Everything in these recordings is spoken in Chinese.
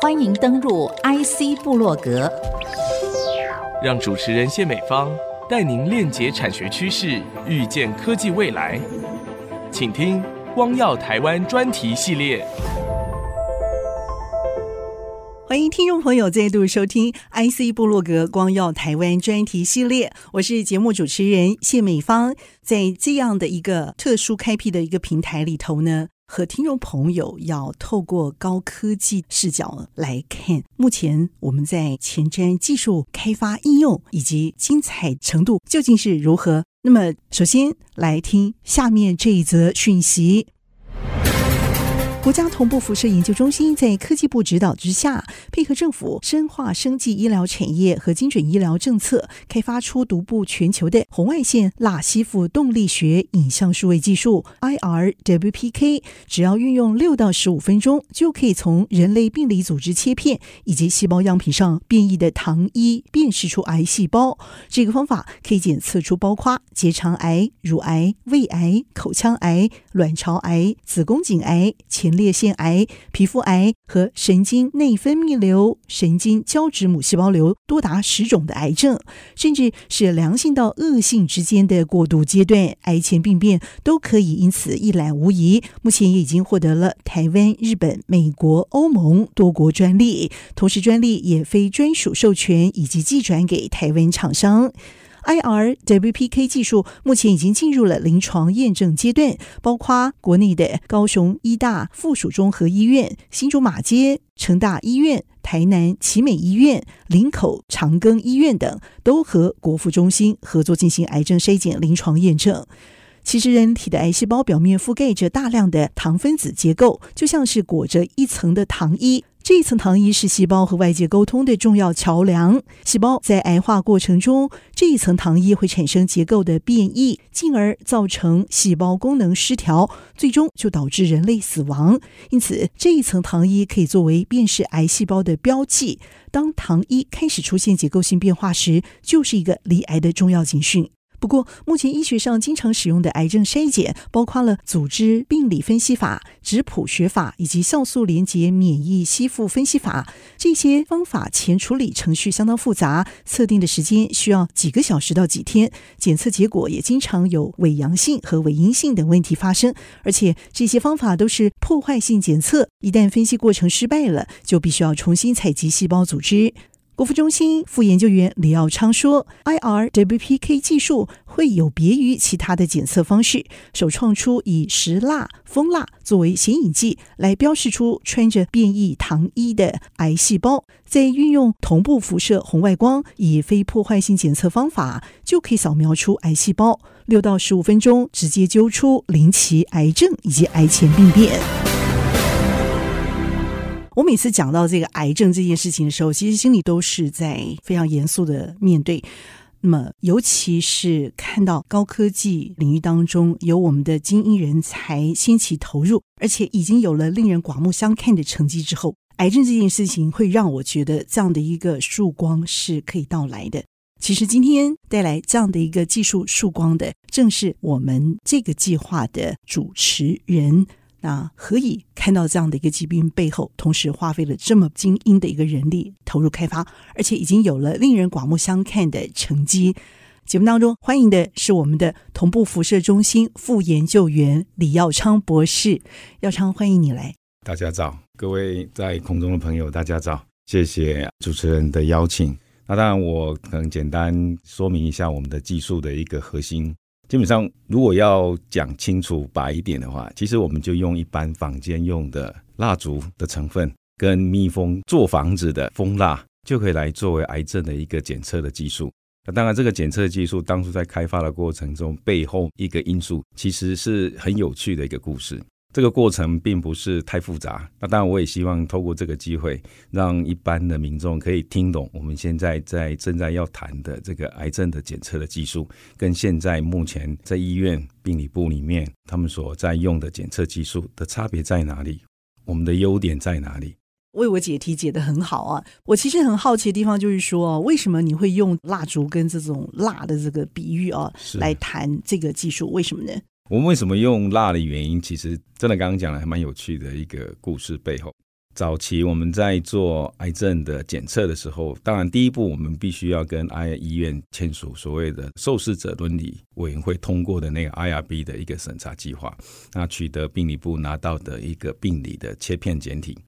欢迎登入 IC 部落格，让主持人谢美芳带您链接产学趋势，预见科技未来。请听《光耀台湾》专题系列。欢迎听众朋友再度收听 IC 部落格《光耀台湾》专题系列，我是节目主持人谢美芳。在这样的一个特殊开辟的一个平台里头呢，和听众朋友要透过高科技视角来看，目前我们在前瞻技术开发应用以及精彩程度究竟是如何？那么，首先来听下面这一则讯息。国家同步辐射研究中心在科技部指导之下，配合政府深化生技医疗产业和精准医疗政策，开发出独步全球的红外线蜡吸附动力学影像数位技术 IRWPK。只要运用六到十五分钟，就可以从人类病理组织切片以及细胞样品上变异的糖衣辨识出癌细胞。这个方法可以检测出包括结肠癌、乳癌、胃癌、口腔癌、卵巢癌、子宫颈癌、前前列腺癌、皮肤癌和神经内分泌瘤、神经胶质母细胞瘤多达十种的癌症，甚至是良性到恶性之间的过渡阶段癌前病变，都可以因此一览无遗。目前也已经获得了台湾、日本、美国、欧盟多国专利，同时专利也非专属授权以及寄转给台湾厂商。IRWPK 技术目前已经进入了临床验证阶段，包括国内的高雄医大附属综合医院、新竹马街成大医院、台南奇美医院、林口长庚医院等，都和国父中心合作进行癌症筛检临床验证。其实，人体的癌细胞表面覆盖着大量的糖分子结构，就像是裹着一层的糖衣。这一层糖衣是细胞和外界沟通的重要桥梁。细胞在癌化过程中，这一层糖衣会产生结构的变异，进而造成细胞功能失调，最终就导致人类死亡。因此，这一层糖衣可以作为辨识癌细胞的标记。当糖衣开始出现结构性变化时，就是一个离癌的重要警讯。不过，目前医学上经常使用的癌症筛检，包括了组织病理分析法、质谱学法以及酵素连结免疫吸附分析法。这些方法前处理程序相当复杂，测定的时间需要几个小时到几天，检测结果也经常有伪阳性和伪阴性等问题发生。而且，这些方法都是破坏性检测，一旦分析过程失败了，就必须要重新采集细胞组织。国服中心副研究员李耀昌说：“IRWPK 技术会有别于其他的检测方式，首创出以石蜡、蜂蜡作为显影剂来标示出穿着变异糖衣的癌细胞，再运用同步辐射红外光，以非破坏性检测方法，就可以扫描出癌细胞，六到十五分钟直接揪出零期癌症以及癌前病变。”我每次讲到这个癌症这件事情的时候，其实心里都是在非常严肃的面对。那么，尤其是看到高科技领域当中有我们的精英人才兴起投入，而且已经有了令人刮目相看的成绩之后，癌症这件事情会让我觉得这样的一个曙光是可以到来的。其实今天带来这样的一个技术曙光的，正是我们这个计划的主持人。那何以看到这样的一个疾病背后，同时花费了这么精英的一个人力投入开发，而且已经有了令人刮目相看的成绩？节目当中欢迎的是我们的同步辐射中心副研究员李耀昌博士。耀昌，欢迎你来。大家早，各位在空中的朋友，大家早，谢谢主持人的邀请。那当然，我可能简单说明一下我们的技术的一个核心。基本上，如果要讲清楚白一点的话，其实我们就用一般坊间用的蜡烛的成分跟蜜蜂做房子的蜂蜡，就可以来作为癌症的一个检测的技术。那当然，这个检测技术当初在开发的过程中，背后一个因素其实是很有趣的一个故事。这个过程并不是太复杂，那当然我也希望透过这个机会，让一般的民众可以听懂我们现在在正在要谈的这个癌症的检测的技术，跟现在目前在医院病理部里面他们所在用的检测技术的差别在哪里，我们的优点在哪里？为我解题解得很好啊！我其实很好奇的地方就是说，为什么你会用蜡烛跟这种蜡的这个比喻啊，来谈这个技术？为什么呢？我们为什么用蜡的原因，其实真的刚刚讲了还蛮有趣的一个故事背后。早期我们在做癌症的检测的时候，当然第一步我们必须要跟癌医院签署所谓的受试者伦理委员会通过的那个 IRB 的一个审查计划，那取得病理部拿到的一个病理的切片检体。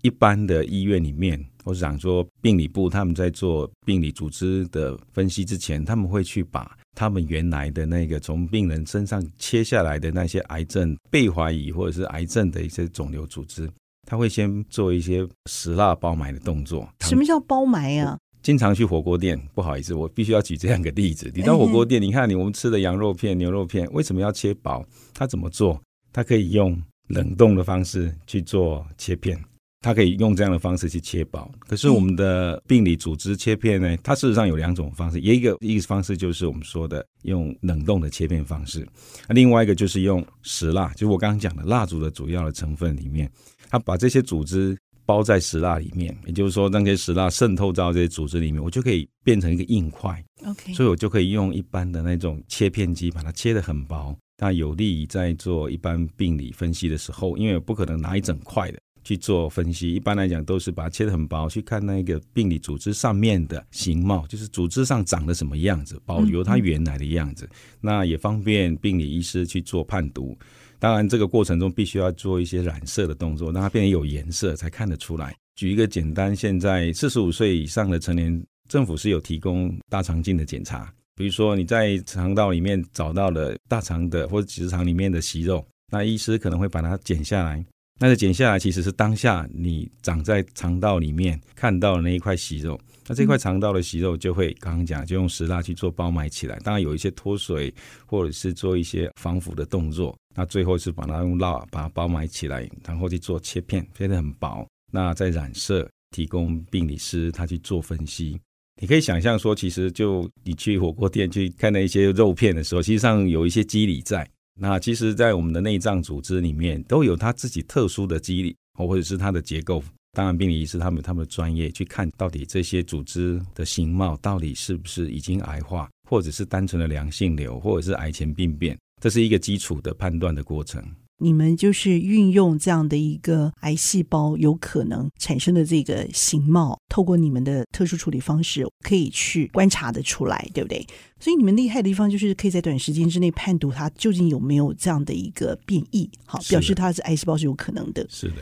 一般的医院里面，我想说病理部他们在做病理组织的分析之前，他们会去把他们原来的那个从病人身上切下来的那些癌症被怀疑或者是癌症的一些肿瘤组织。他会先做一些石蜡包埋的动作。什么叫包埋啊？经常去火锅店，不好意思，我必须要举这样一个例子。你到火锅店，你看你我们吃的羊肉片、牛肉片，为什么要切薄？它怎么做？它可以用冷冻的方式去做切片，他可以用这样的方式去切薄。可是我们的病理组织切片呢？它事实上有两种方式，一个一个方式就是我们说的用冷冻的切片方式，另外一个就是用石蜡，就是我刚刚讲的蜡烛的主要的成分里面。它把这些组织包在石蜡里面，也就是说，那些石蜡渗透到这些组织里面，我就可以变成一个硬块。OK，所以我就可以用一般的那种切片机把它切得很薄，那有利于在做一般病理分析的时候，因为我不可能拿一整块的去做分析。一般来讲，都是把它切得很薄，去看那个病理组织上面的形貌，就是组织上长得什么样子，保留它原来的样子。那也方便病理医师去做判读。当然，这个过程中必须要做一些染色的动作，让它变得有颜色才看得出来。举一个简单，现在四十五岁以上的成年，政府是有提供大肠镜的检查。比如说你在肠道里面找到了大肠的或者直肠里面的息肉，那医师可能会把它剪下来。那个剪下来其实是当下你长在肠道里面看到的那一块息肉。那这块肠道的息肉就会刚刚讲，就用石蜡去做包埋起来。当然有一些脱水，或者是做一些防腐的动作。那最后是把它用蜡把它包埋起来，然后去做切片，切得很薄。那再染色，提供病理师他去做分析。你可以想象说，其实就你去火锅店去看那一些肉片的时候，实际上有一些机理在。那其实，在我们的内脏组织里面，都有它自己特殊的机理，或者是它的结构。当然，病理医师他们他们的专业去看到底这些组织的形貌到底是不是已经癌化，或者是单纯的良性瘤，或者是癌前病变，这是一个基础的判断的过程。你们就是运用这样的一个癌细胞有可能产生的这个形貌，透过你们的特殊处理方式，可以去观察得出来，对不对？所以你们厉害的地方就是可以在短时间之内判读它究竟有没有这样的一个变异，好，表示它是癌细胞是有可能的。是的。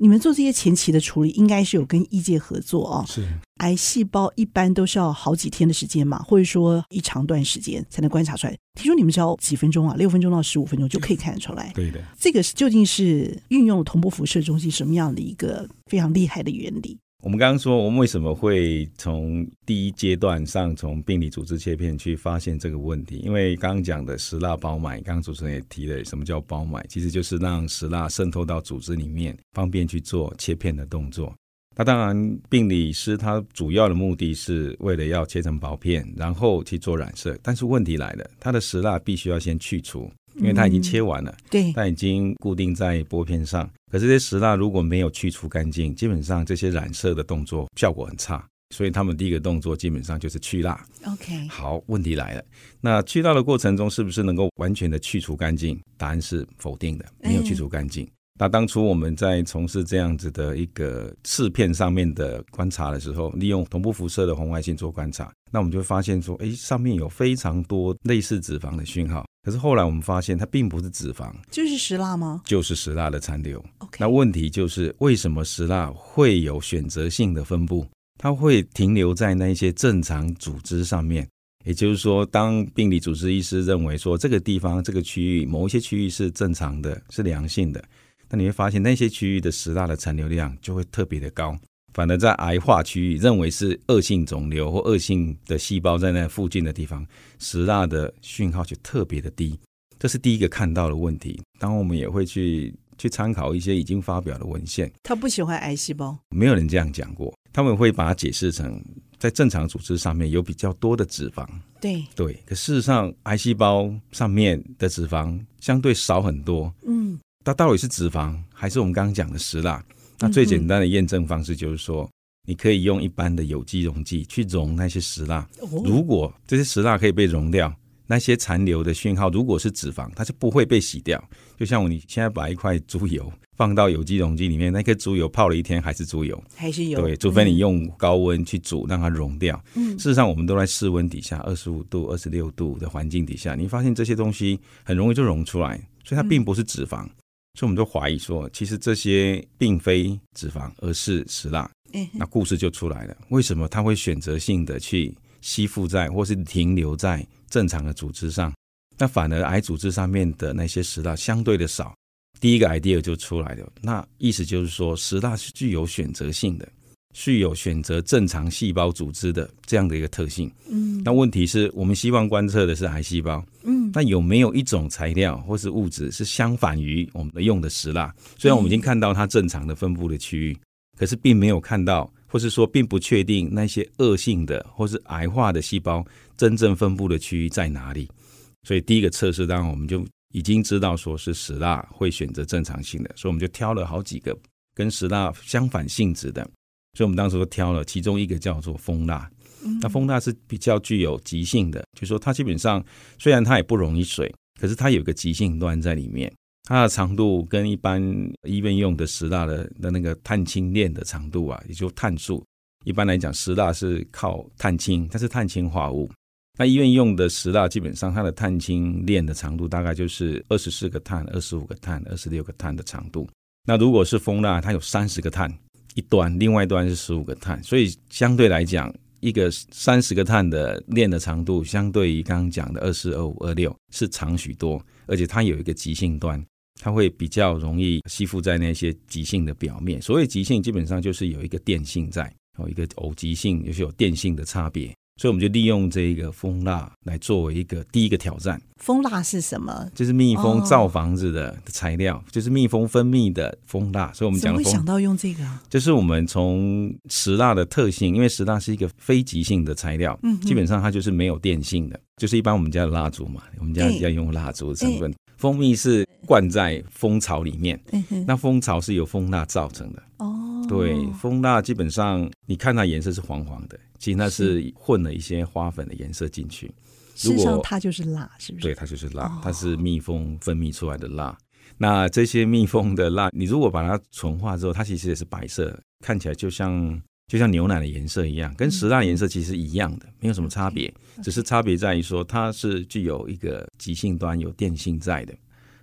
你们做这些前期的处理，应该是有跟医界合作啊、哦。是，癌细胞一般都是要好几天的时间嘛，或者说一长段时间才能观察出来。听说你们只要几分钟啊，六分钟到十五分钟就可以看得出来。对的，这个究竟是运用同步辐射中心什么样的一个非常厉害的原理？我们刚刚说，我们为什么会从第一阶段上从病理组织切片去发现这个问题？因为刚刚讲的石蜡包埋，刚刚主持人也提了，什么叫包埋？其实就是让石蜡渗透到组织里面，方便去做切片的动作。那当然，病理师他主要的目的是为了要切成薄片，然后去做染色。但是问题来了，它的石蜡必须要先去除。因为它已经切完了，嗯、对，它已经固定在玻片上。可是这些石蜡如果没有去除干净，基本上这些染色的动作效果很差。所以他们第一个动作基本上就是去蜡。OK，好，问题来了，那去蜡的过程中是不是能够完全的去除干净？答案是否定的，没有去除干净。嗯那当初我们在从事这样子的一个试片上面的观察的时候，利用同步辐射的红外线做观察，那我们就会发现说，哎，上面有非常多类似脂肪的讯号。可是后来我们发现，它并不是脂肪，就是石蜡吗？就是石蜡的残留。OK，那问题就是为什么石蜡会有选择性的分布？它会停留在那些正常组织上面。也就是说，当病理组织医师认为说这个地方这个区域某一些区域是正常的，是良性的。那你会发现，那些区域的石蜡的残留量就会特别的高，反而在癌化区域，认为是恶性肿瘤或恶性的细胞在那附近的地方，石蜡的讯号就特别的低。这是第一个看到的问题。当我们也会去去参考一些已经发表的文献，他不喜欢癌细胞，没有人这样讲过。他们会把它解释成在正常组织上面有比较多的脂肪，对对。可事实上，癌细胞上面的脂肪相对少很多，嗯。它到底是脂肪还是我们刚刚讲的石蜡？那最简单的验证方式就是说，你可以用一般的有机溶剂去溶那些石蜡。如果这些石蜡可以被溶掉，那些残留的讯号，如果是脂肪，它是不会被洗掉。就像你现在把一块猪油放到有机溶剂里面，那颗猪油泡了一天还是猪油，还是油。对，除非你用高温去煮，让它溶掉。嗯，事实上我们都在室温底下，二十五度、二十六度的环境底下，你发现这些东西很容易就溶出来，所以它并不是脂肪。嗯、所以我们都怀疑说，其实这些并非脂肪，而是石蜡。嗯，那故事就出来了，为什么它会选择性的去吸附在，或是停留在正常的组织上？那反而癌组织上面的那些石蜡相对的少。第一个 idea 就出来了，那意思就是说，石蜡是具有选择性的，具有选择正常细胞组织的这样的一个特性。嗯，那问题是我们希望观测的是癌细胞。嗯，那有没有一种材料或是物质是相反于我们用的石蜡？虽然我们已经看到它正常的分布的区域。可是并没有看到，或是说并不确定那些恶性的或是癌化的细胞真正分布的区域在哪里。所以第一个测试，当然我们就已经知道说是石蜡会选择正常性的，所以我们就挑了好几个跟石蜡相反性质的。所以我们当时都挑了其中一个叫做蜂蜡。那蜂蜡是比较具有急性的，就是说它基本上虽然它也不溶于水，可是它有一个极性端在里面。它的长度跟一般医院用的石蜡的的那个碳氢链的长度啊，也就碳素。一般来讲，石蜡是靠碳氢，它是碳氢化物。那医院用的石蜡基本上它的碳氢链的长度大概就是二十四个碳、二十五个碳、二十六个碳的长度。那如果是蜂蜡，它有三十个碳一端，另外一端是十五个碳，所以相对来讲，一个三十个碳的链的长度，相对于刚刚讲的二四、二五、二六是长许多，而且它有一个极性端。它会比较容易吸附在那些极性的表面。所谓极性，基本上就是有一个电性在，有一个偶极性，就是有电性的差别。所以我们就利用这个蜂蜡来作为一个第一个挑战。蜂蜡是什么？就是蜜蜂造房子的材料，哦、就是蜜蜂分泌的蜂蜡。所以我们讲，怎么会想到用这个？就是我们从石蜡的特性，因为石蜡是一个非极性的材料，嗯，基本上它就是没有电性的，就是一般我们家的蜡烛嘛，我们家要用蜡烛的成分。蜂蜜是灌在蜂巢里面，那蜂巢是由蜂蜡造成的。哦，对，蜂蜡基本上你看它颜色是黄黄的，其实它是混了一些花粉的颜色进去。实际上它就是蜡，是不是？对，它就是蜡，它是蜜蜂分泌出来的蜡。那这些蜜蜂的蜡，你如果把它纯化之后，它其实也是白色，看起来就像。就像牛奶的颜色一样，跟石蜡颜色其实一样的，没有什么差别，只是差别在于说它是具有一个极性端有电性在的。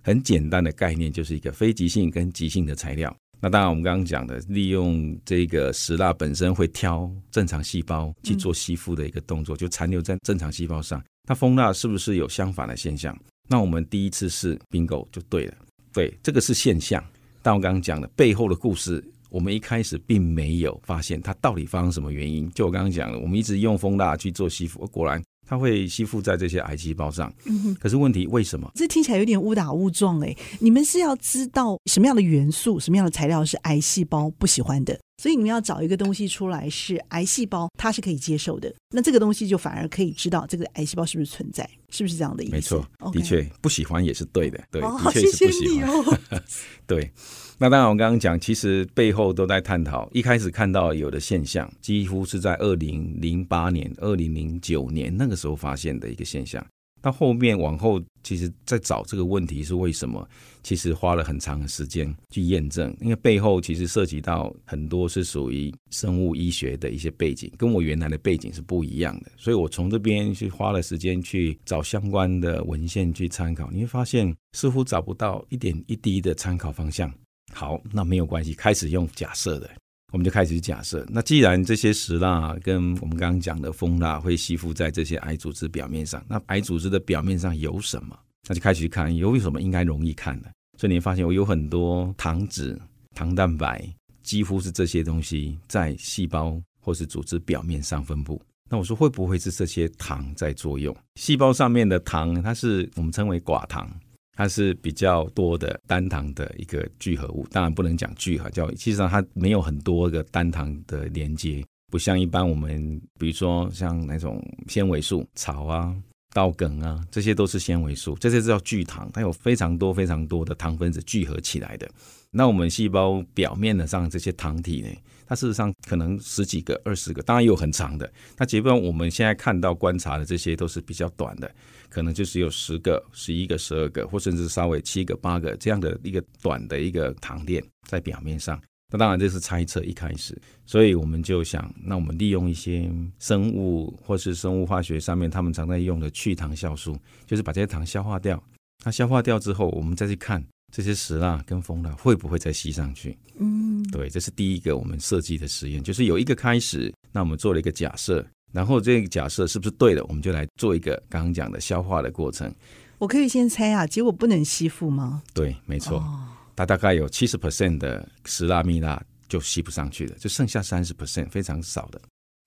很简单的概念，就是一个非极性跟极性的材料。那当然，我们刚刚讲的利用这个石蜡本身会挑正常细胞去做吸附的一个动作，就残留在正常细胞上。那蜂蜡是不是有相反的现象？那我们第一次试 bingo 就对了，对，这个是现象。但我刚刚讲的背后的故事。我们一开始并没有发现它到底发生什么原因。就我刚刚讲的，我们一直用风蜡去做吸附，果然它会吸附在这些癌细胞上。嗯。可是问题为什么？这听起来有点误打误撞哎。你们是要知道什么样的元素、什么样的材料是癌细胞不喜欢的，所以你们要找一个东西出来是癌细胞它是可以接受的。那这个东西就反而可以知道这个癌细胞是不是存在，是不是这样的意思？没错的确不喜欢也是对的。对，哦、的确是不喜欢。谢谢你哦、对。那当然，我刚刚讲，其实背后都在探讨。一开始看到有的现象，几乎是在二零零八年、二零零九年那个时候发现的一个现象。到后面往后，其实在找这个问题是为什么，其实花了很长的时间去验证。因为背后其实涉及到很多是属于生物医学的一些背景，跟我原来的背景是不一样的。所以我从这边去花了时间去找相关的文献去参考，你会发现似乎找不到一点一滴的参考方向。好，那没有关系，开始用假设的，我们就开始假设。那既然这些石蜡跟我们刚刚讲的蜂蜡会吸附在这些癌组织表面上，那癌组织的表面上有什么？那就开始去看有什么应该容易看的。所以你会发现，我有很多糖脂、糖蛋白，几乎是这些东西在细胞或是组织表面上分布。那我说会不会是这些糖在作用？细胞上面的糖，它是我们称为寡糖。它是比较多的单糖的一个聚合物，当然不能讲聚合，叫其实上它没有很多个单糖的连接，不像一般我们比如说像那种纤维素、草啊、稻梗啊，这些都是纤维素，这些是叫聚糖，它有非常多非常多的糖分子聚合起来的。那我们细胞表面的上这些糖体呢，它事实上可能十几个、二十个，当然也有很长的。那基本上我们现在看到观察的这些都是比较短的，可能就只有十个、十一个、十二个，或甚至稍微七个、八个这样的一个短的一个糖链在表面上。那当然这是猜测一开始，所以我们就想，那我们利用一些生物或是生物化学上面他们常在用的去糖酵素，就是把这些糖消化掉。那消化掉之后，我们再去看。这些石蜡跟蜂蜡会不会再吸上去？嗯，对，这是第一个我们设计的实验，就是有一个开始，那我们做了一个假设，然后这个假设是不是对的，我们就来做一个刚刚讲的消化的过程。我可以先猜啊，结果不能吸附吗？对，没错，哦、它大概有七十 percent 的石蜡蜜蜡就吸不上去了，就剩下三十 percent 非常少的。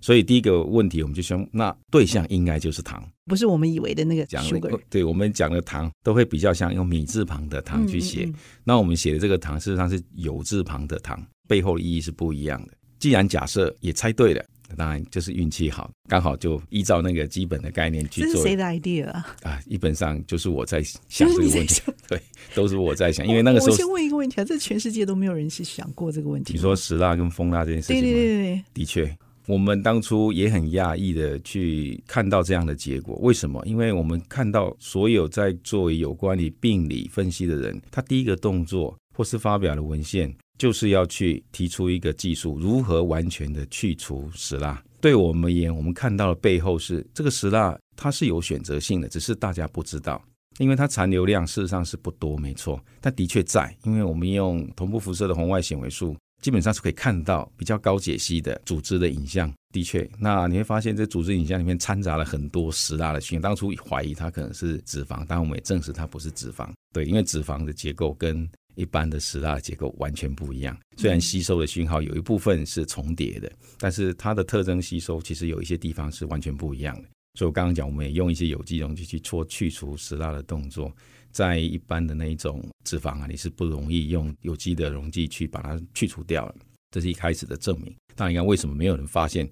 所以第一个问题，我们就说，那对象应该就是糖，不是我们以为的那个讲的。对，我们讲的糖都会比较像用米字旁的糖去写。嗯嗯、那我们写的这个糖，事实上是油字旁的糖，背后的意义是不一样的。既然假设也猜对了，当然就是运气好，刚好就依照那个基本的概念去做。这是谁的 idea 啊？啊，基本上就是我在想这个问题。对，都是我在想，因为那个时候我先问一个问题啊，这全世界都没有人去想过这个问题。你说石蜡跟蜂蜡这件事情吗？对对对对，的确。我们当初也很讶异的去看到这样的结果，为什么？因为我们看到所有在做有关于病理分析的人，他第一个动作或是发表的文献，就是要去提出一个技术，如何完全的去除石蜡。对我们而言，我们看到的背后是这个石蜡它是有选择性的，只是大家不知道，因为它残留量事实上是不多，没错，但的确在，因为我们用同步辐射的红外显微术。基本上是可以看到比较高解析的组织的影像，的确，那你会发现这组织影像里面掺杂了很多石蜡的群。当初怀疑它可能是脂肪，但我们也证实它不是脂肪。对，因为脂肪的结构跟一般的石蜡结构完全不一样。虽然吸收的讯号有一部分是重叠的，但是它的特征吸收其实有一些地方是完全不一样的。所以我刚刚讲，我们也用一些有机溶剂去搓去除石蜡的动作。在一般的那一种脂肪啊，你是不容易用有机的溶剂去把它去除掉了。这是一开始的证明。当然，为什么没有人发现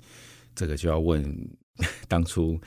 这个，就要问 当初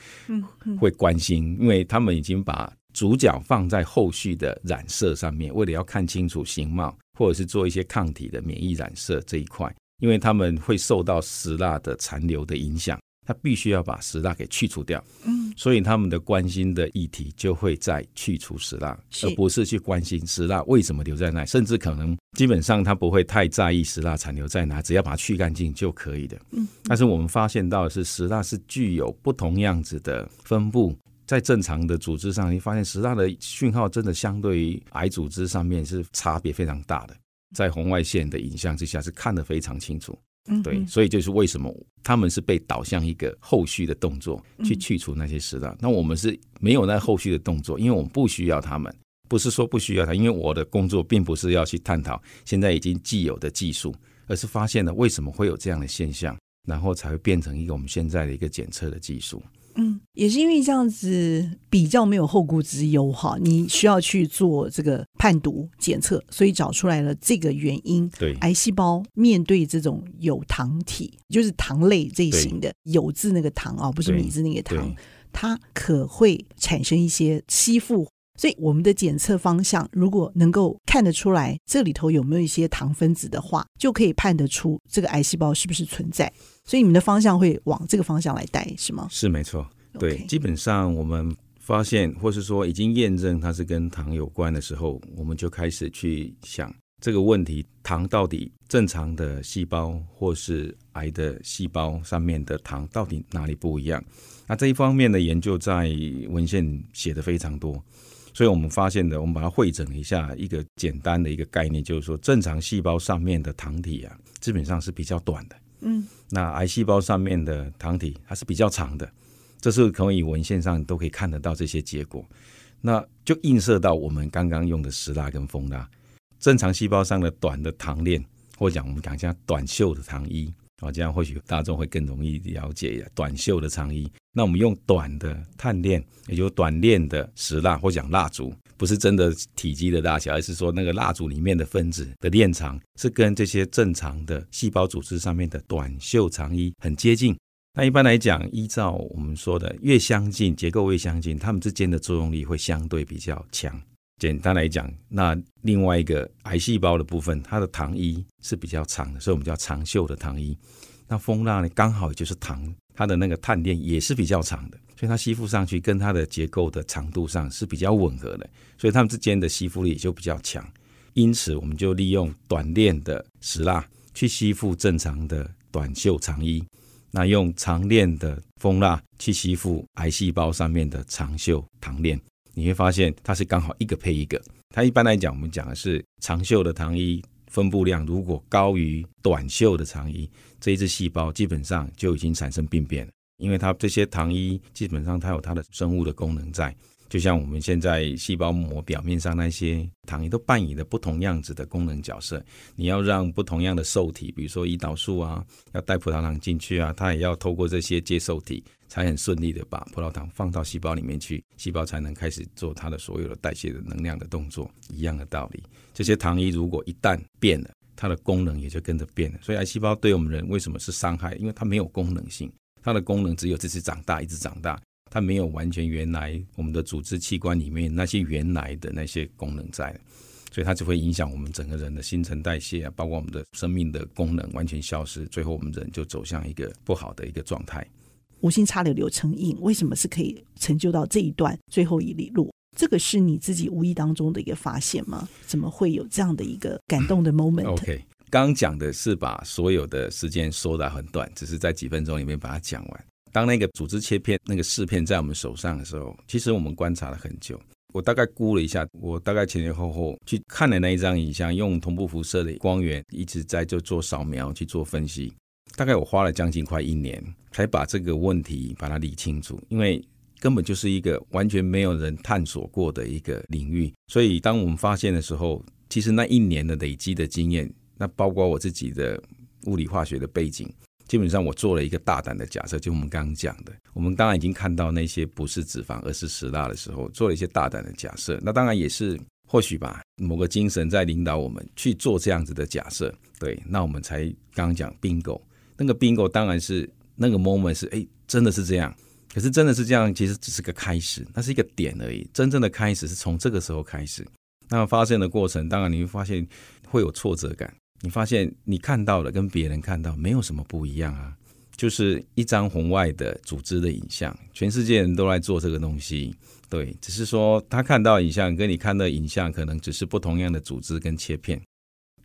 会关心，因为他们已经把主角放在后续的染色上面，为了要看清楚形貌，或者是做一些抗体的免疫染色这一块，因为他们会受到石蜡的残留的影响。他必须要把石蜡给去除掉，嗯，所以他们的关心的议题就会在去除石蜡，而不是去关心石蜡为什么留在那，甚至可能基本上他不会太在意石蜡残留在哪，只要把它去干净就可以的。嗯，但是我们发现到的是石蜡是具有不同样子的分布，在正常的组织上，你发现石蜡的讯号真的相对于癌组织上面是差别非常大的，在红外线的影像之下是看得非常清楚。嗯，对，所以就是为什么他们是被导向一个后续的动作去去除那些石蜡，那我们是没有那后续的动作，因为我们不需要他们，不是说不需要他，因为我的工作并不是要去探讨现在已经既有的技术，而是发现了为什么会有这样的现象，然后才会变成一个我们现在的一个检测的技术。嗯，也是因为这样子比较没有后顾之忧哈，你需要去做这个判读检测，所以找出来了这个原因。对，癌细胞面对这种有糖体，就是糖类这一型的有字那个糖啊，不是米字那个糖，它可会产生一些吸附。所以我们的检测方向如果能够看得出来这里头有没有一些糖分子的话，就可以判得出这个癌细胞是不是存在。所以你们的方向会往这个方向来带，是吗？是没错，对.基本上我们发现，或是说已经验证它是跟糖有关的时候，我们就开始去想这个问题：糖到底正常的细胞或是癌的细胞上面的糖到底哪里不一样？那这一方面的研究在文献写的非常多，所以我们发现的，我们把它汇整一下，一个简单的一个概念，就是说正常细胞上面的糖体啊，基本上是比较短的。嗯，那癌细胞上面的糖体它是比较长的，这是可以文献上都可以看得到这些结果，那就映射到我们刚刚用的石蜡跟蜂蜡，正常细胞上的短的糖链，或者讲我们讲一下短袖的糖衣，啊，这样或许大众会更容易了解短袖的长衣。那我们用短的碳链，也就是短链的石蜡，或讲蜡烛。不是真的体积的大小，而是说那个蜡烛里面的分子的链长是跟这些正常的细胞组织上面的短袖长衣很接近。那一般来讲，依照我们说的，越相近，结构越相近，它们之间的作用力会相对比较强。简单来讲，那另外一个癌细胞的部分，它的糖衣是比较长的，所以我们叫长袖的糖衣。那蜂蜡呢，刚好就是糖，它的那个碳链也是比较长的，所以它吸附上去跟它的结构的长度上是比较吻合的，所以它们之间的吸附力也就比较强。因此，我们就利用短链的石蜡去吸附正常的短袖长衣。那用长链的蜂蜡去吸附癌细胞上面的长袖糖链，你会发现它是刚好一个配一个。它一般来讲，我们讲的是长袖的糖衣分布量如果高于短袖的糖衣，这一只细胞基本上就已经产生病变了，因为它这些糖衣基本上它有它的生物的功能在。就像我们现在细胞膜表面上那些糖衣都扮演了不同样子的功能角色。你要让不同样的受体，比如说胰岛素啊，要带葡萄糖进去啊，它也要透过这些接受体，才很顺利的把葡萄糖放到细胞里面去，细胞才能开始做它的所有的代谢的能量的动作。一样的道理，这些糖衣如果一旦变了，它的功能也就跟着变了。所以癌细胞对我们人为什么是伤害？因为它没有功能性，它的功能只有这次长大，一直长大。它没有完全原来我们的组织器官里面那些原来的那些功能在，所以它就会影响我们整个人的新陈代谢啊，包括我们的生命的功能完全消失，最后我们人就走向一个不好的一个状态。无心插柳柳成荫，为什么是可以成就到这一段最后一里路？这个是你自己无意当中的一个发现吗？怎么会有这样的一个感动的 moment？OK，刚刚讲的是把所有的时间缩短很短，只是在几分钟里面把它讲完。当那个组织切片那个试片在我们手上的时候，其实我们观察了很久。我大概估了一下，我大概前前后后去看了那一张影像，用同步辐射的光源一直在就做扫描去做分析。大概我花了将近快一年，才把这个问题把它理清楚。因为根本就是一个完全没有人探索过的一个领域，所以当我们发现的时候，其实那一年的累积的经验，那包括我自己的物理化学的背景。基本上我做了一个大胆的假设，就我们刚刚讲的，我们当然已经看到那些不是脂肪而是石蜡的时候，做了一些大胆的假设。那当然也是或许吧，某个精神在领导我们去做这样子的假设。对，那我们才刚刚讲 bingo，那个 bingo 当然是那个 moment 是哎，真的是这样。可是真的是这样，其实只是个开始，那是一个点而已。真正的开始是从这个时候开始。那发现的过程，当然你会发现会有挫折感。你发现你看到的跟别人看到没有什么不一样啊，就是一张红外的组织的影像，全世界人都来做这个东西，对，只是说他看到影像跟你看到影像可能只是不同样的组织跟切片，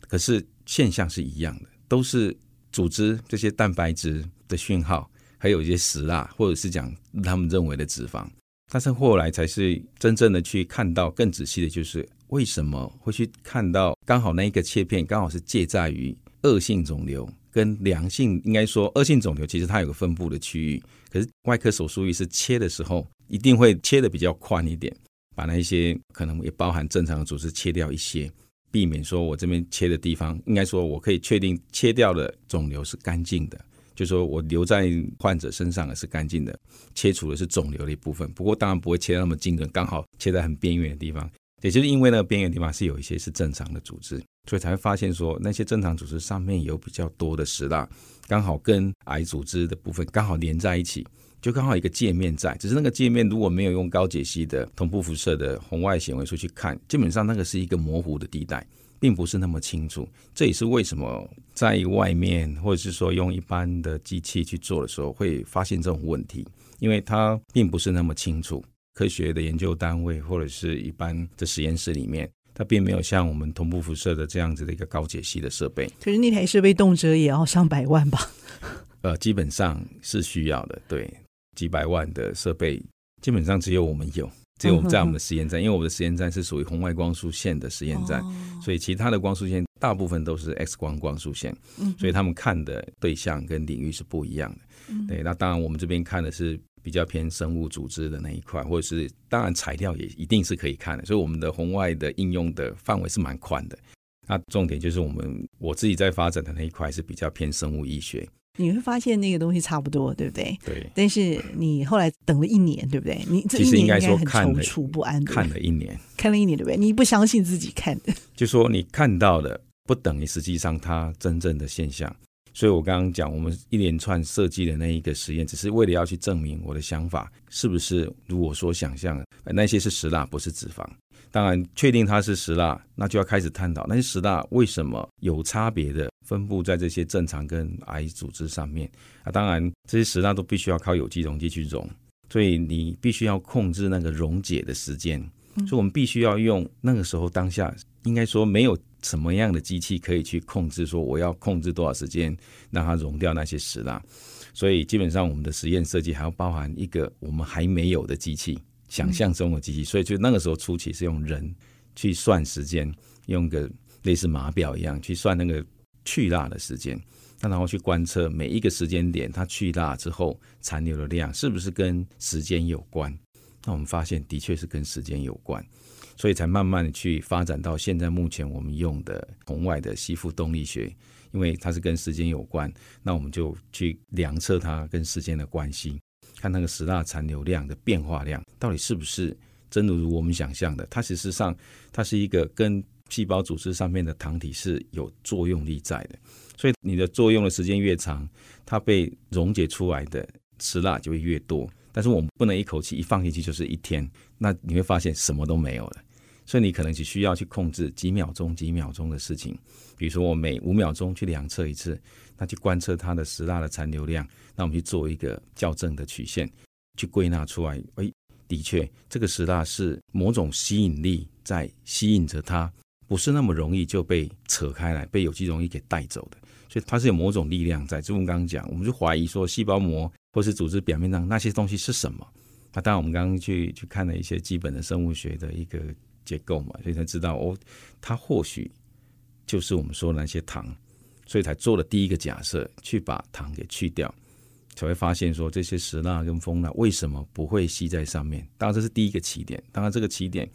可是现象是一样的，都是组织这些蛋白质的讯号，还有一些石蜡，或者是讲他们认为的脂肪，但是后来才是真正的去看到更仔细的，就是。为什么会去看到刚好那一个切片，刚好是介在于恶性肿瘤跟良性，应该说恶性肿瘤其实它有个分布的区域，可是外科手术医师切的时候一定会切的比较宽一点，把那一些可能也包含正常的组织切掉一些，避免说我这边切的地方，应该说我可以确定切掉的肿瘤是干净的，就说我留在患者身上的是干净的，切除的是肿瘤的一部分，不过当然不会切那么精准，刚好切在很边缘的地方。也就是因为那个边缘地方是有一些是正常的组织，所以才会发现说那些正常组织上面有比较多的石蜡，刚好跟癌组织的部分刚好连在一起，就刚好一个界面在。只是那个界面如果没有用高解析的同步辐射的红外显微术去看，基本上那个是一个模糊的地带，并不是那么清楚。这也是为什么在外面或者是说用一般的机器去做的时候会发现这种问题，因为它并不是那么清楚。科学的研究单位或者是一般的实验室里面，它并没有像我们同步辐射的这样子的一个高解析的设备。可是那台设备动辄也要上百万吧？呃，基本上是需要的，对，几百万的设备，基本上只有我们有，只有我们在我们的实验站，因为我们的实验站是属于红外光束线的实验站，哦、所以其他的光束线大部分都是 X 光光束线，所以他们看的对象跟领域是不一样的。嗯、对，那当然我们这边看的是。比较偏生物组织的那一块，或者是当然材料也一定是可以看的，所以我们的红外的应用的范围是蛮宽的。那重点就是我们我自己在发展的那一块是比较偏生物医学。你会发现那个东西差不多，对不对？对。但是你后来等了一年，对不对？你这一年应该很踌躇不安，看了一年，看了一年，对不对？你不相信自己看的，就说你看到的不等于实际上它真正的现象。所以我刚刚讲，我们一连串设计的那一个实验，只是为了要去证明我的想法是不是如我所想象的，那些是石蜡，不是脂肪。当然，确定它是石蜡，那就要开始探讨那些石蜡为什么有差别的分布在这些正常跟癌组织上面啊。当然，这些石蜡都必须要靠有机溶剂去溶，所以你必须要控制那个溶解的时间。所以我们必须要用那个时候当下，应该说没有什么样的机器可以去控制，说我要控制多少时间让它溶掉那些石蜡。所以基本上我们的实验设计还要包含一个我们还没有的机器。想象中的机器，所以就那个时候初期是用人去算时间，用个类似码表一样去算那个去蜡的时间，那然后去观测每一个时间点它去蜡之后残留的量是不是跟时间有关？那我们发现的确是跟时间有关，所以才慢慢的去发展到现在目前我们用的红外的吸附动力学，因为它是跟时间有关，那我们就去量测它跟时间的关系。看那个石蜡残留量的变化量，到底是不是真的如我们想象的？它事实上，它是一个跟细胞组织上面的糖体是有作用力在的。所以你的作用的时间越长，它被溶解出来的石蜡就会越多。但是我们不能一口气一放进去就是一天，那你会发现什么都没有了。所以你可能只需要去控制几秒钟、几秒钟的事情。比如说，我每五秒钟去量测一次，那去观测它的石蜡的残留量。那我们去做一个校正的曲线，去归纳出来，哎，的确，这个石蜡是某种吸引力在吸引着它，不是那么容易就被扯开来，被有机溶液给带走的，所以它是有某种力量在。就我们刚刚讲，我们就怀疑说，细胞膜或是组织表面上那些东西是什么？那当然，我们刚刚去去看了一些基本的生物学的一个结构嘛，所以才知道哦，它或许就是我们说的那些糖，所以才做了第一个假设，去把糖给去掉。才会发现说，这些石蜡跟蜂蜡为什么不会吸在上面？当然这是第一个起点，当然这个起点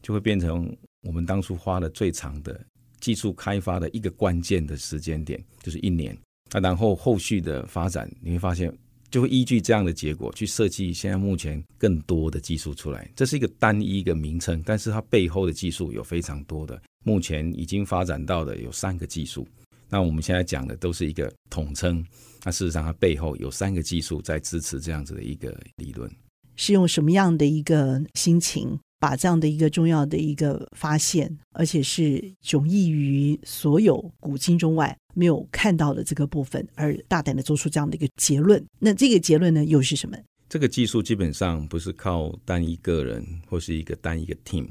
就会变成我们当初花了最长的技术开发的一个关键的时间点，就是一年。那然后后续的发展，你会发现就会依据这样的结果去设计现在目前更多的技术出来。这是一个单一一个名称，但是它背后的技术有非常多的，目前已经发展到的有三个技术。那我们现在讲的都是一个统称，那事实上它背后有三个技术在支持这样子的一个理论。是用什么样的一个心情，把这样的一个重要的一个发现，而且是迥异于所有古今中外没有看到的这个部分，而大胆的做出这样的一个结论？那这个结论呢，又是什么？这个技术基本上不是靠单一个人或是一个单一个 team。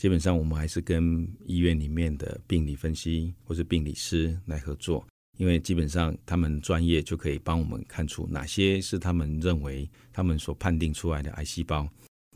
基本上，我们还是跟医院里面的病理分析或是病理师来合作，因为基本上他们专业就可以帮我们看出哪些是他们认为他们所判定出来的癌细胞，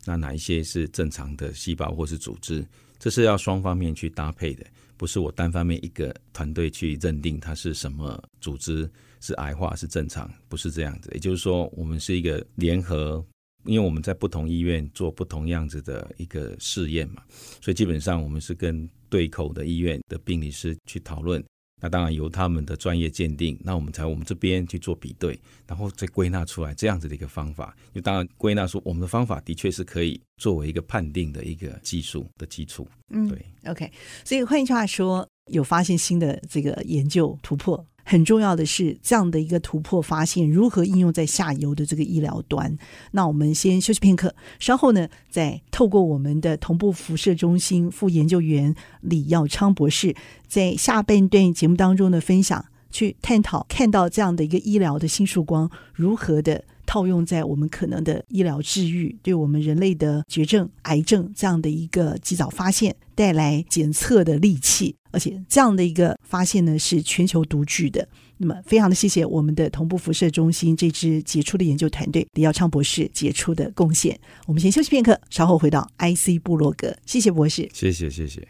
那哪一些是正常的细胞或是组织，这是要双方面去搭配的，不是我单方面一个团队去认定它是什么组织是癌化是正常，不是这样子。也就是说，我们是一个联合。因为我们在不同医院做不同样子的一个试验嘛，所以基本上我们是跟对口的医院的病理师去讨论。那当然由他们的专业鉴定，那我们才我们这边去做比对，然后再归纳出来这样子的一个方法。就当然归纳出我们的方法的确是可以作为一个判定的一个技术的基础。嗯，对，OK。所以换一句话说，有发现新的这个研究突破。很重要的是这样的一个突破发现如何应用在下游的这个医疗端。那我们先休息片刻，稍后呢再透过我们的同步辐射中心副研究员李耀昌博士在下半段节目当中的分享，去探讨看到这样的一个医疗的新曙光如何的套用在我们可能的医疗治愈，对我们人类的绝症、癌症这样的一个及早发现带来检测的利器。而且这样的一个发现呢，是全球独具的。那么，非常的谢谢我们的同步辐射中心这支杰出的研究团队李耀昌博士杰出的贡献。我们先休息片刻，稍后回到 IC 部落格。谢谢博士，谢谢谢谢。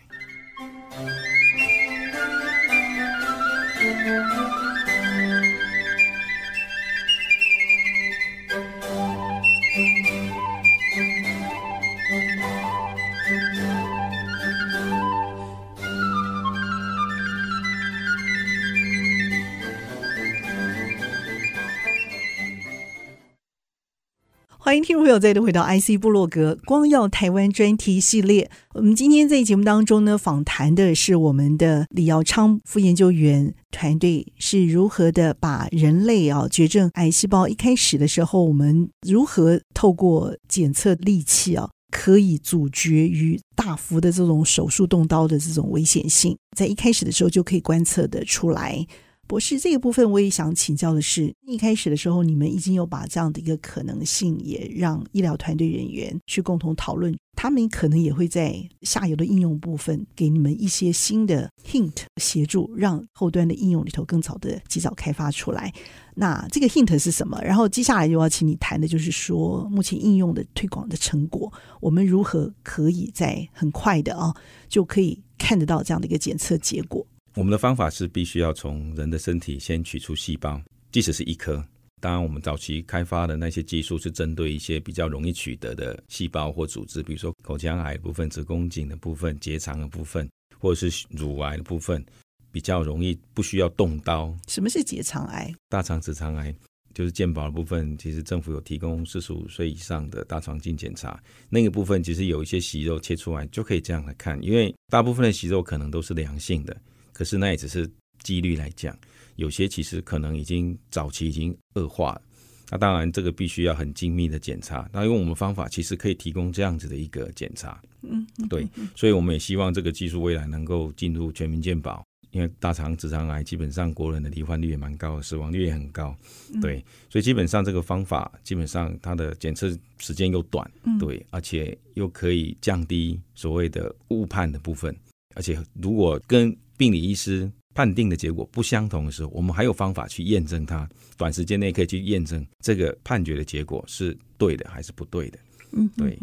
欢迎听众朋友再度回到 IC 布洛格光耀台湾专题系列。我们今天在节目当中呢，访谈的是我们的李耀昌副研究员团队是如何的把人类啊绝症癌细胞一开始的时候，我们如何透过检测利器啊，可以阻绝于大幅的这种手术动刀的这种危险性，在一开始的时候就可以观测得出来。博士，这个部分我也想请教的是，一开始的时候，你们已经有把这样的一个可能性，也让医疗团队人员去共同讨论，他们可能也会在下游的应用部分给你们一些新的 hint 协助，让后端的应用里头更早的及早开发出来。那这个 hint 是什么？然后接下来就要请你谈的就是说，目前应用的推广的成果，我们如何可以在很快的啊，就可以看得到这样的一个检测结果。我们的方法是必须要从人的身体先取出细胞，即使是一颗。当然，我们早期开发的那些技术是针对一些比较容易取得的细胞或组织，比如说口腔癌的部分、子宫颈的部分、结肠的部分，或者是乳癌的部分，比较容易不需要动刀。什么是结肠癌？大肠直肠癌就是健保的部分。其实政府有提供四十五岁以上的大肠镜检查，那个部分其实有一些息肉切出来就可以这样来看，因为大部分的息肉可能都是良性的。可是那也只是几率来讲，有些其实可能已经早期已经恶化了。那当然，这个必须要很精密的检查。那用我们方法，其实可以提供这样子的一个检查。嗯，对。所以我们也希望这个技术未来能够进入全民健保，因为大肠直肠癌基本上国人的罹患率也蛮高，死亡率也很高。对，所以基本上这个方法基本上它的检测时间又短，对，而且又可以降低所谓的误判的部分。而且如果跟病理医师判定的结果不相同的时候，我们还有方法去验证它，短时间内可以去验证这个判决的结果是对的还是不对的。嗯，对。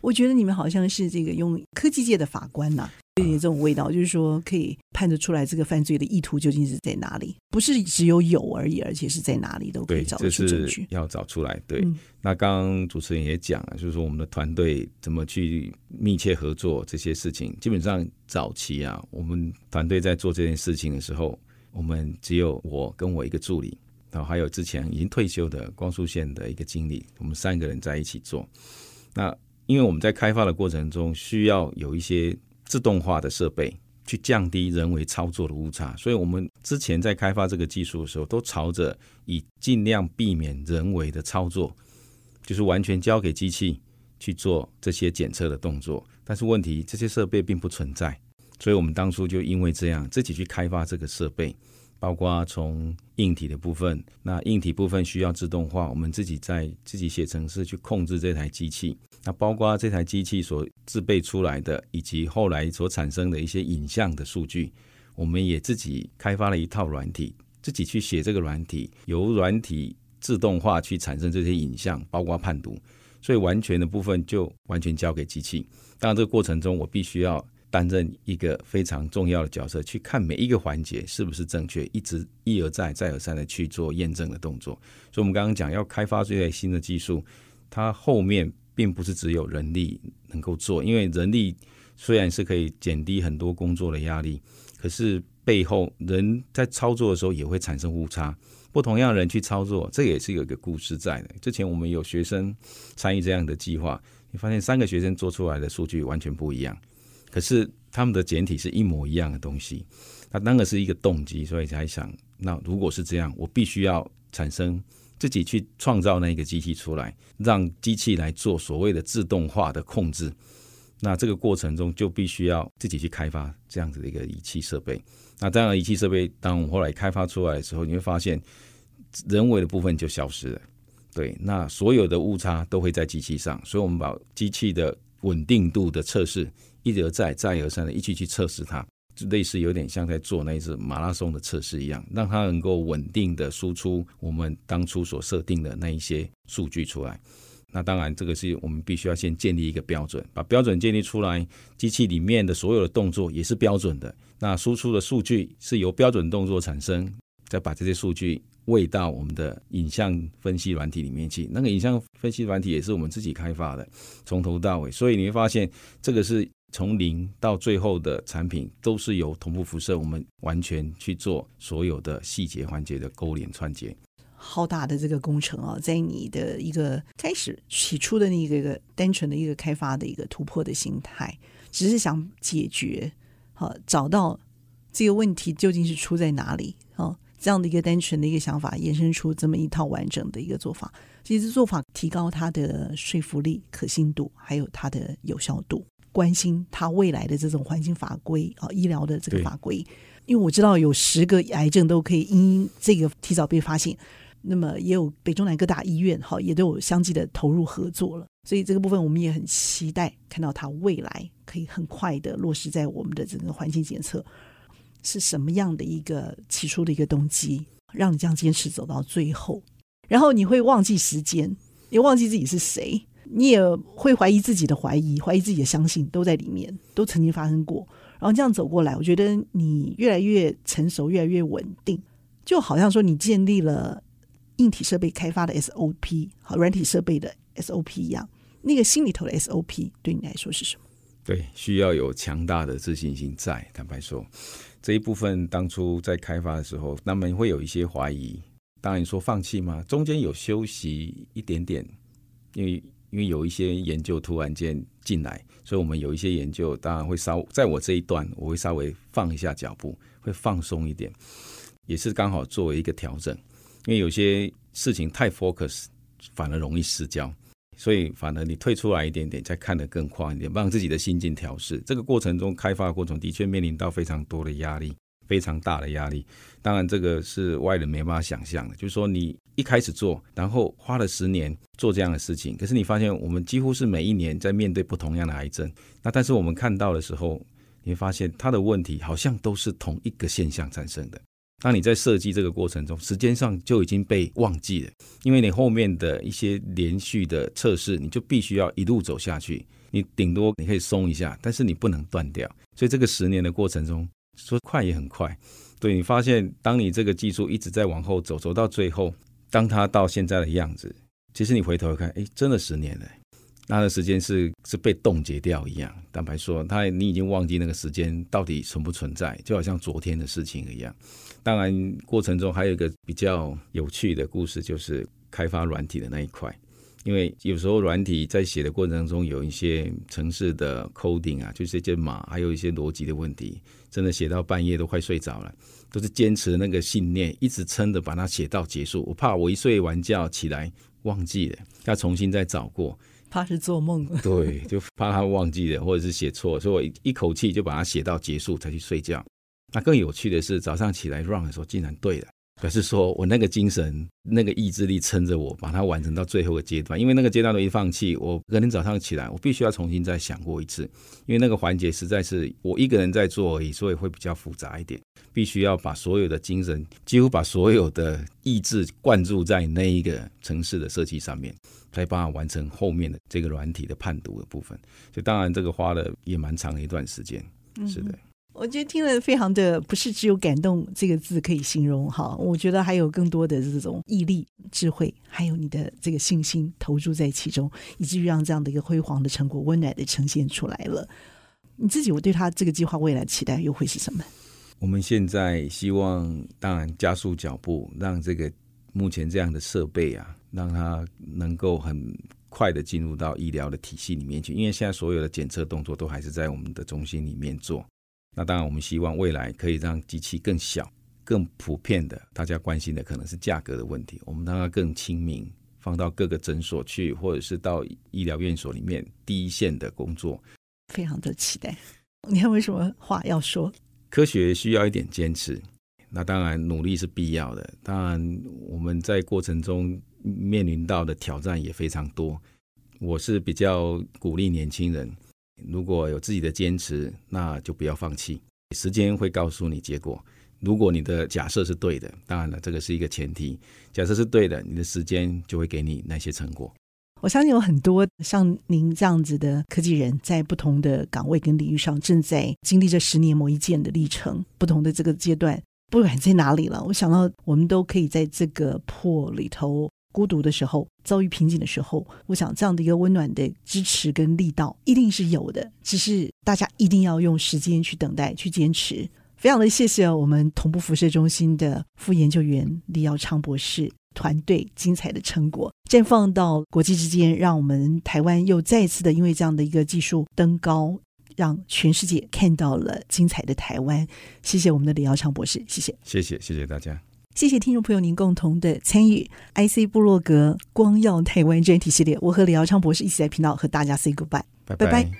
我觉得你们好像是这个用科技界的法官呐、啊。有点这种味道，就是说可以判得出来这个犯罪的意图究竟是在哪里，不是只有有而已，而且是在哪里都可以找出证据，要找出来。对，嗯、那刚刚主持人也讲了，就是说我们的团队怎么去密切合作这些事情。基本上早期啊，我们团队在做这件事情的时候，我们只有我跟我一个助理，然后还有之前已经退休的光速线的一个经理，我们三个人在一起做。那因为我们在开发的过程中需要有一些。自动化的设备去降低人为操作的误差，所以我们之前在开发这个技术的时候，都朝着以尽量避免人为的操作，就是完全交给机器去做这些检测的动作。但是问题，这些设备并不存在，所以我们当初就因为这样自己去开发这个设备。包括从硬体的部分，那硬体部分需要自动化，我们自己在自己写程式去控制这台机器。那包括这台机器所自备出来的，以及后来所产生的一些影像的数据，我们也自己开发了一套软体，自己去写这个软体，由软体自动化去产生这些影像，包括判读。所以完全的部分就完全交给机器。当然，这个过程中我必须要。担任一个非常重要的角色，去看每一个环节是不是正确，一直一而再、再而三的去做验证的动作。所以，我们刚刚讲要开发这些新的技术，它后面并不是只有人力能够做，因为人力虽然是可以减低很多工作的压力，可是背后人在操作的时候也会产生误差。不同样人去操作，这也是有一个故事在的。之前我们有学生参与这样的计划，你发现三个学生做出来的数据完全不一样。可是他们的简体是一模一样的东西，那那个是一个动机，所以才想，那如果是这样，我必须要产生自己去创造那个机器出来，让机器来做所谓的自动化的控制。那这个过程中就必须要自己去开发这样子的一个仪器设备。那这样的仪器设备，当我们后来开发出来的时候，你会发现人为的部分就消失了。对，那所有的误差都会在机器上，所以我们把机器的稳定度的测试。一而再，再而三的一起去测试它，就类似有点像在做那一次马拉松的测试一样，让它能够稳定的输出我们当初所设定的那一些数据出来。那当然，这个是我们必须要先建立一个标准，把标准建立出来，机器里面的所有的动作也是标准的。那输出的数据是由标准动作产生，再把这些数据喂到我们的影像分析软体里面去。那个影像分析软体也是我们自己开发的，从头到尾。所以你会发现，这个是。从零到最后的产品都是由同步辐射，我们完全去做所有的细节环节的勾连串接。浩大的这个工程啊，在你的一个开始起初的那个一个单纯的一个开发的一个突破的心态，只是想解决，好找到这个问题究竟是出在哪里啊？这样的一个单纯的一个想法，衍生出这么一套完整的一个做法。其实做法提高它的说服力、可信度，还有它的有效度。关心他未来的这种环境法规啊，医疗的这个法规。因为我知道有十个癌症都可以因这个提早被发现。那么也有北中南各大医院，哈，也都有相继的投入合作了。所以这个部分我们也很期待看到它未来可以很快的落实在我们的整个环境检测是什么样的一个起初的一个动机，让你这样坚持走到最后。然后你会忘记时间，也忘记自己是谁，你也会怀疑自己的怀疑，怀疑自己的相信，都在里面，都曾经发生过。然后这样走过来，我觉得你越来越成熟，越来越稳定，就好像说你建立了。硬体设备开发的 SOP 和软体设备的 SOP 一样，那个心里头的 SOP 对你来说是什么？对，需要有强大的自信心在。坦白说，这一部分当初在开发的时候，他们会有一些怀疑。当然说放弃吗？中间有休息一点点，因为因为有一些研究突然间进来，所以我们有一些研究当然会稍在我这一段，我会稍微放一下脚步，会放松一点，也是刚好作为一个调整。因为有些事情太 focus，反而容易失焦，所以反而你退出来一点点，再看得更宽一点，让自己的心境调试。这个过程中，开发过程的确面临到非常多的压力，非常大的压力。当然，这个是外人没办法想象的。就是说，你一开始做，然后花了十年做这样的事情，可是你发现我们几乎是每一年在面对不同样的癌症。那但是我们看到的时候，你会发现它的问题好像都是同一个现象产生的。当你在设计这个过程中，时间上就已经被忘记了，因为你后面的一些连续的测试，你就必须要一路走下去。你顶多你可以松一下，但是你不能断掉。所以这个十年的过程中，说快也很快。对，你发现，当你这个技术一直在往后走，走到最后，当他到现在的样子，其实你回头看，哎，真的十年了。那的时间是是被冻结掉一样，坦白说，他你已经忘记那个时间到底存不存在，就好像昨天的事情一样。当然，过程中还有一个比较有趣的故事，就是开发软体的那一块。因为有时候软体在写的过程中有一些城市的 coding 啊，就是一些码，还有一些逻辑的问题，真的写到半夜都快睡着了，都是坚持那个信念，一直撑着把它写到结束。我怕我一睡完觉起来忘记了，要重新再找过。怕是做梦了，对，就怕他忘记了，或者是写错，所以我一一口气就把它写到结束才去睡觉。那更有趣的是，早上起来 run 的时候竟然对了，表示说我那个精神、那个意志力撑着我把它完成到最后的阶段。因为那个阶段都一放弃，我隔天早上起来，我必须要重新再想过一次，因为那个环节实在是我一个人在做而已，所以会比较复杂一点，必须要把所有的精神，几乎把所有的意志灌注在那一个城市的设计上面。才帮他完成后面的这个软体的判读的部分，就当然这个花了也蛮长的一段时间。是的，我觉得听了非常的不是只有感动这个字可以形容哈，我觉得还有更多的这种毅力、智慧，还有你的这个信心投注在其中，以至于让这样的一个辉煌的成果温暖的呈现出来了。你自己，我对他这个计划未来期待又会是什么？我们现在希望，当然加速脚步，让这个目前这样的设备啊。让它能够很快的进入到医疗的体系里面去，因为现在所有的检测动作都还是在我们的中心里面做。那当然，我们希望未来可以让机器更小、更普遍的。大家关心的可能是价格的问题，我们让它更亲民，放到各个诊所去，或者是到医疗院所里面第一线的工作。非常的期待。你还有什么话要说？科学需要一点坚持，那当然努力是必要的。当然，我们在过程中。面临到的挑战也非常多，我是比较鼓励年轻人，如果有自己的坚持，那就不要放弃。时间会告诉你结果。如果你的假设是对的，当然了，这个是一个前提。假设是对的，你的时间就会给你那些成果。我相信有很多像您这样子的科技人，在不同的岗位跟领域上，正在经历这十年磨一剑的历程，不同的这个阶段，不管在哪里了，我想到我们都可以在这个破里头。孤独的时候，遭遇瓶颈的时候，我想这样的一个温暖的支持跟力道一定是有的，只是大家一定要用时间去等待、去坚持。非常的谢谢我们同步辐射中心的副研究员李耀昌博士，团队精彩的成果，绽放到国际之间，让我们台湾又再一次的因为这样的一个技术登高，让全世界看到了精彩的台湾。谢谢我们的李耀昌博士，谢谢，谢谢，谢谢大家，谢谢听众朋友您共同的参与。IC 部落格光耀台湾专题系列，我和李敖昌博士一起在频道和大家 say goodbye，拜拜。拜拜